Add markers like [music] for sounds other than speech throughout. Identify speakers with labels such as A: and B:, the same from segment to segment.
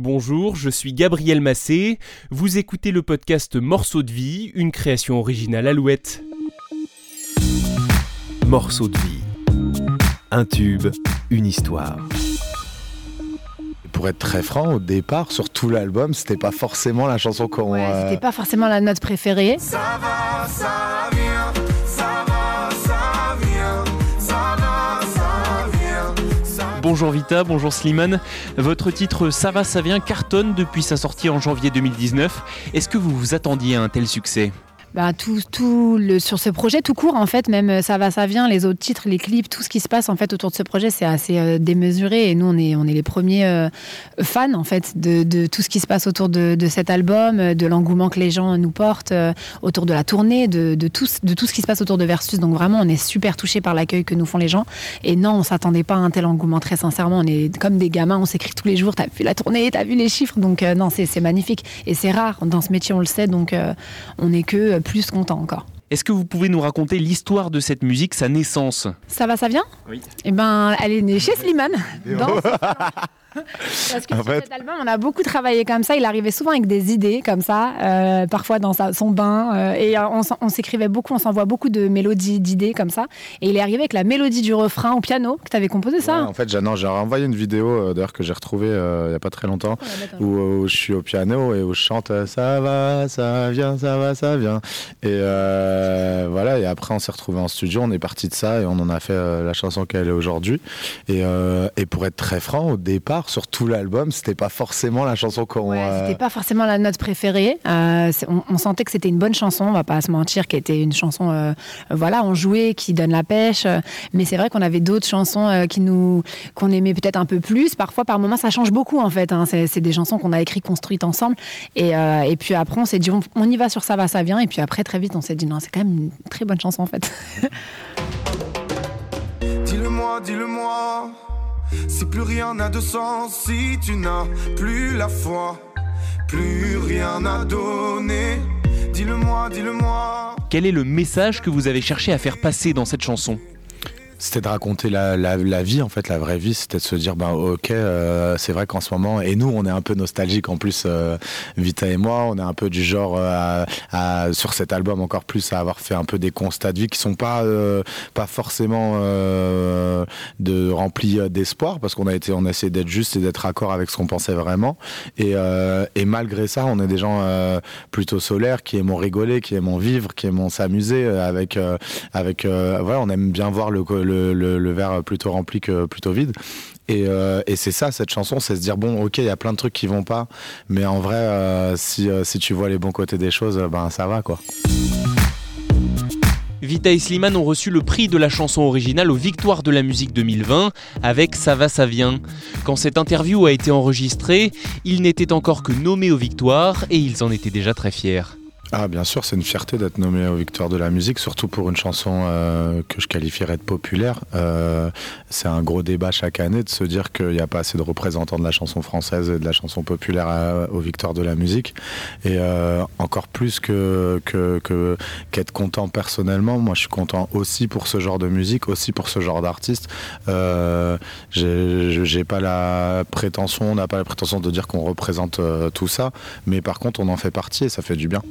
A: Bonjour, je suis Gabriel Massé. Vous écoutez le podcast Morceaux de vie, une création originale Alouette.
B: Morceaux de vie. Un tube, une histoire.
C: Pour être très franc, au départ, sur tout l'album, c'était pas forcément la chanson qu'on.
D: Ouais,
C: euh,
D: c'était pas forcément la note préférée.
E: Ça va, ça vient,
A: Bonjour Vita, bonjour Slimane. Votre titre Ça va, ça vient cartonne depuis sa sortie en janvier 2019. Est-ce que vous vous attendiez à un tel succès?
D: Bah, sur ce projet tout court, en fait, même euh, ça va, ça vient, les autres titres, les clips, tout ce qui se passe en fait autour de ce projet, c'est assez euh, démesuré. Et nous, on est, les premiers euh, fans en fait de, tout ce qui se passe autour de, cet album, de l'engouement que les gens nous portent autour de la tournée, de, tout, de tout ce qui se passe autour de Versus. Donc vraiment, on est super touchés par l'accueil que nous font les gens. Et non, on s'attendait pas à un tel engouement. Très sincèrement, on est comme des gamins, on s'écrit tous les jours. T'as vu la tournée, t'as vu les chiffres. Donc non, c'est magnifique. Et c'est rare dans ce métier, on le sait. Donc on est que plus content encore.
A: Est-ce que vous pouvez nous raconter l'histoire de cette musique, sa naissance?
D: Ça va, ça vient?
A: Oui.
D: Eh ben, elle est née chez Slimane. Dans [laughs] Parce que
C: En
D: sur
C: fait-
D: cet album, on a beaucoup travaillé comme ça. Il arrivait souvent avec des idées comme ça, euh, parfois dans sa- son bain. euh, et euh, on, on s'écrivait beaucoup, on s'envoie beaucoup de mélodies, d'idées comme ça. Et il est arrivé avec la mélodie du refrain au piano, que tu avais composé ça?
C: ouais, en fait, j'ai renvoyé une vidéo euh, d'ailleurs que j'ai retrouvée il y a pas très longtemps. Où, où je suis au piano et où je chante ça va, ça vient, ça va, ça vient. Et voilà, et après on s'est retrouvé en studio, on est parti de ça et on en a fait la chanson qu'elle est aujourd'hui. Et, et pour être très franc, au départ, sur tout l'album, c'était pas forcément la chanson qu'on.
D: Ouais,
C: euh,
D: c'était pas forcément la note préférée. Euh, on, on sentait que c'était une bonne chanson, on va pas se mentir, qui était une chanson, euh, voilà, on jouait, qui donne la pêche. mais c'est vrai qu'on avait d'autres chansons euh, qui nous, qu'on aimait peut-être un peu plus. Parfois, par moments, ça change beaucoup en fait. hein. C'est, c'est des chansons qu'on a écrites, construites ensemble. Et, euh, et puis après, on s'est dit, on, on y va sur ça va, ça vient. Et puis après, très vite, on s'est dit, non, c'est quand même une très bonne chanson en fait. [laughs]
E: Dis-le-moi, dis-le-moi. Si plus rien n'a de sens, si tu n'as plus la foi, plus rien à donner. Dis-le-moi, dis-le-moi.
A: Quel est le message que vous avez cherché à faire passer dans cette chanson?
C: C'était de raconter la, la- la vie, en fait, la vraie vie. C'était de se dire, ben ok, euh, c'est vrai qu'en ce moment, et nous, on est un peu nostalgique en plus, euh, Vita et moi, on est un peu du genre, euh, à, sur cet album encore plus, à avoir fait un peu des constats de vie qui sont pas, euh, pas forcément euh, de remplis euh, d'espoir, parce qu'on a été, on a essayé d'être juste et d'être accord avec ce qu'on pensait vraiment. Et, et malgré ça, on est des gens plutôt solaires, qui aiment rigoler, qui aiment vivre, qui aiment s'amuser avec, avec voilà, on aime bien voir le, le, le, verre plutôt rempli que plutôt vide. Et, euh, et c'est ça, cette chanson, c'est se dire bon, ok, il y a plein de trucs qui vont pas, mais en vrai, euh, si, euh, si tu vois les bons côtés des choses, ben ça va quoi.
A: Vita et Slimane ont reçu le prix de la chanson originale aux Victoires de la musique 2020 avec Ça va, ça vient. Quand cette interview a été enregistrée, ils n'étaient encore que nommés aux Victoires et ils en étaient déjà très fiers.
C: Ah bien sûr, c'est une fierté d'être nommé aux Victoires de la musique, surtout pour une chanson euh, que je qualifierais de populaire. Euh, c'est un gros débat chaque année de se dire qu'il n'y a pas assez de représentants de la chanson française et de la chanson populaire à- aux Victoires de la musique. Et euh, encore plus que qu'être content personnellement, moi je suis content aussi pour ce genre de musique, aussi pour ce genre d'artiste. Euh, j'ai pas la prétention, on n'a pas la prétention de dire qu'on représente euh, tout ça, mais par contre on en fait partie et ça fait du bien.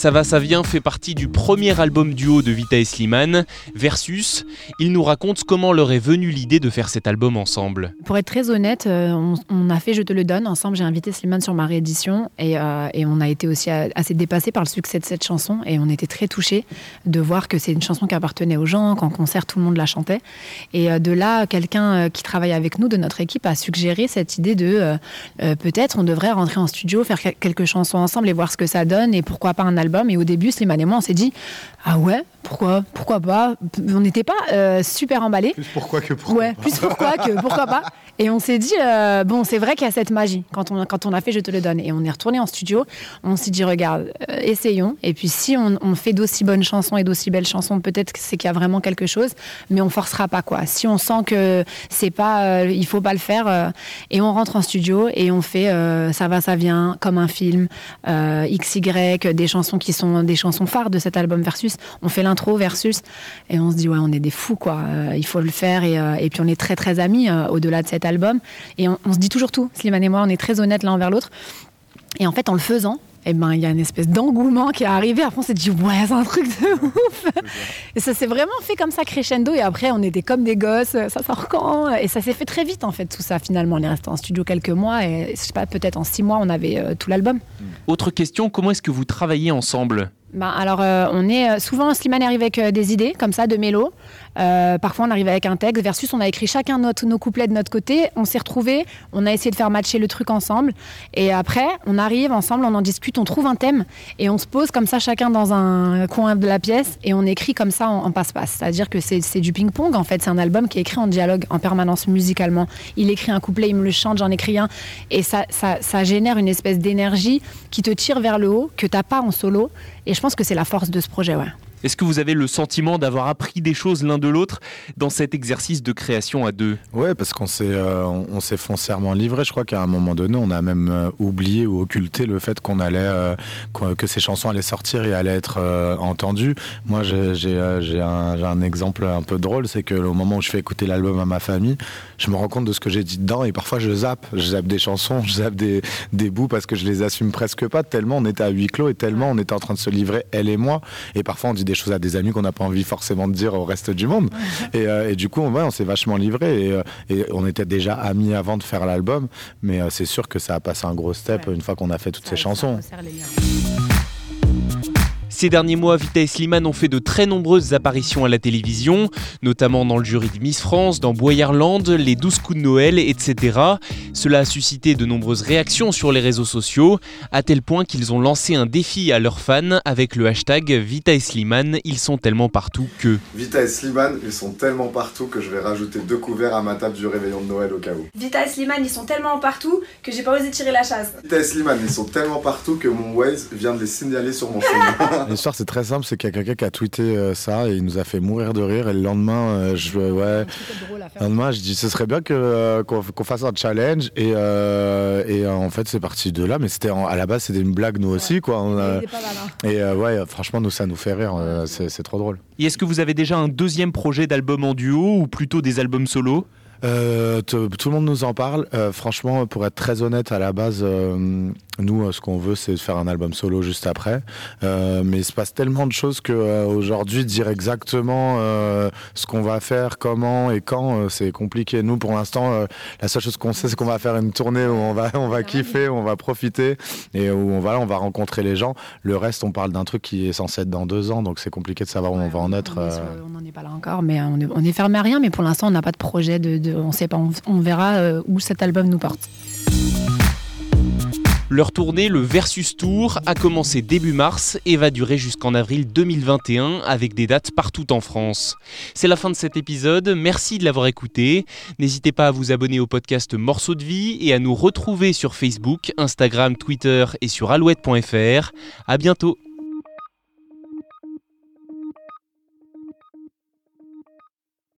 A: Ça va, ça vient fait partie du premier album duo de Vita et Slimane, Versus. Ils nous racontent comment leur est venue l'idée de faire cet album ensemble.
D: Pour être très honnête, euh, on, a fait Je te le donne ensemble. J'ai invité Slimane sur ma réédition et, euh, on a été aussi assez dépassé par le succès de cette chanson et on était très touchés de voir que c'est une chanson qui appartenait aux gens, qu'en concert tout le monde la chantait. Et euh, de là, quelqu'un qui travaille avec nous de notre équipe a suggéré cette idée de peut-être on devrait rentrer en studio, faire quel- quelques chansons ensemble et voir ce que ça donne et pourquoi pas un album. Et au début, Slimane et moi, on s'est dit ah ouais, pourquoi, pourquoi pas? On n'était pas euh, super emballés.
C: Plus pourquoi que pourquoi.
D: Ouais, plus pourquoi que pourquoi pas. Et on s'est dit, euh, bon, c'est vrai qu'il y a cette magie quand on, quand on a fait Je te le donne. Et on est retourné en studio, on s'est dit, regarde, euh, essayons. Et puis si on, on fait d'aussi bonnes chansons et d'aussi belles chansons, peut-être que c'est qu'il y a vraiment quelque chose, mais on forcera pas quoi. Si on sent que c'est pas, il faut pas le faire, et on rentre en studio et on fait ça va, ça vient, comme un film, XY, des chansons qui sont des chansons phares de cet album Versus. On fait l'intro Versus et on se dit ouais, on est des fous quoi. Euh, il faut le faire et, euh, et, puis on est très très amis euh, au-delà de cet album et on, se dit toujours tout. Slimane et moi, on est très honnêtes l'un envers l'autre. Et en fait, en le faisant, eh ben, il y a une espèce d'engouement qui est arrivé. Après, on s'est dit, ouais, c'est un truc de ouf. Et ça s'est vraiment fait comme ça, crescendo. Et après, on était comme des gosses, ça sort quand? Et ça s'est fait très vite, en fait, tout ça, finalement. On est resté en studio quelques mois. Et je sais pas, peut-être en six mois, on avait euh, tout l'album.
A: Autre question, comment est-ce que vous travaillez ensemble?
D: Bah, alors, euh, on est souvent Slimane arrive avec euh, des idées comme ça de mélo. Euh, parfois, on arrive avec un texte. Versus, on a écrit chacun notre, nos couplets de notre côté. On s'est retrouvés. On a essayé de faire matcher le truc ensemble. Et après, on arrive ensemble, on en discute, on trouve un thème et on se pose comme ça chacun dans un coin de la pièce et on écrit comme ça en, passe-passe. C'est-à-dire que c'est du ping-pong. En fait, c'est un album qui est écrit en dialogue en permanence musicalement. Il écrit un couplet, il me le chante, j'en écris un. Et ça, ça, ça génère une espèce d'énergie qui te tire vers le haut que t'as pas en solo. Et je pense que c'est la force de ce projet, ouais.
A: Est-ce que vous avez le sentiment d'avoir appris des choses l'un de l'autre dans cet exercice de création à deux?
C: Ouais, parce qu'on s'est euh, on s'est foncièrement livré. Je crois qu'à un moment donné, on a même euh, oublié ou occulté le fait qu'on allait euh, que ces chansons allaient sortir et allaient être entendues. Moi, j'ai un, un, exemple un peu drôle, c'est que au moment où je fais écouter l'album à ma famille, je me rends compte de ce que j'ai dit dedans et parfois je zappe, je zappe des chansons, [laughs] je zappe des, des bouts parce que je les assume presque pas tellement on était à huis clos et tellement on était en train de se livrer elle et moi et parfois on dit des choses à des amis qu'on n'a pas envie forcément de dire au reste du monde. Et, euh, et du coup, on, ouais, on s'est vachement livré. Et, euh, et, on était déjà amis avant de faire l'album. Mais euh, c'est sûr que ça a passé un gros step ouais. une fois qu'on a fait toutes ça, ces chansons.
A: Ces derniers mois, Vita et Slimane ont fait de très nombreuses apparitions à la télévision, notamment dans le jury de Miss France, dans Boyerland, les 12 coups de Noël, etc. Cela a suscité de nombreuses réactions sur les réseaux sociaux, à tel point qu'ils ont lancé un défi à leurs fans avec le hashtag Vita et Slimane, ils sont tellement partout que...
F: Vita et Slimane, ils sont tellement partout que je vais rajouter deux couverts à ma table du réveillon de Noël au cas où.
G: Vita et Slimane, ils sont tellement partout que j'ai pas osé tirer la chasse.
F: Vita et Slimane, ils sont tellement partout que mon Waze vient de les signaler sur mon chemin. [laughs]
C: L'histoire c'est très simple, c'est qu'il y a quelqu'un qui a tweeté euh, ça et il nous a fait mourir de rire et le lendemain, euh, je ouais, le lendemain je dis ce serait bien que euh, qu'on qu fasse un challenge et, euh, et en fait c'est parti de là, mais c'était à la base c'était une blague nous aussi ouais. quoi. On a, et ouais, franchement nous ça nous fait rire, c'est trop drôle.
A: Et est-ce que vous avez déjà un deuxième projet d'album en duo ou plutôt des albums solo?
C: Euh, tout le monde nous en parle. Euh, franchement, pour être très honnête, à la base, euh, nous, ce qu'on veut, c'est de faire un album solo juste après. Euh, mais il se passe tellement de choses que euh, aujourd'hui, dire exactement euh, ce qu'on va faire, comment et quand, c'est compliqué. Nous, pour l'instant, la seule chose qu'on sait, c'est qu'on va faire une tournée où on va, on va kiffer, on va profiter et où on va, on va rencontrer les gens. Le reste, on parle d'un truc qui est censé être dans deux ans, donc c'est compliqué de savoir où on va en être.
D: On n'en est pas là encore, mais on est, on est fermé à rien. Mais pour l'instant, on n'a pas de projet de, de on sait pas, on, on verra où cet album nous porte.
A: Leur tournée, le Versus Tour, a commencé début mars et va durer jusqu'en avril 2021 avec des dates partout en France. C'est la fin de cet épisode, merci de l'avoir écouté. N'hésitez pas à vous abonner au podcast Morceaux de vie et à nous retrouver sur Facebook, Instagram, Twitter et sur alouette.fr. À bientôt.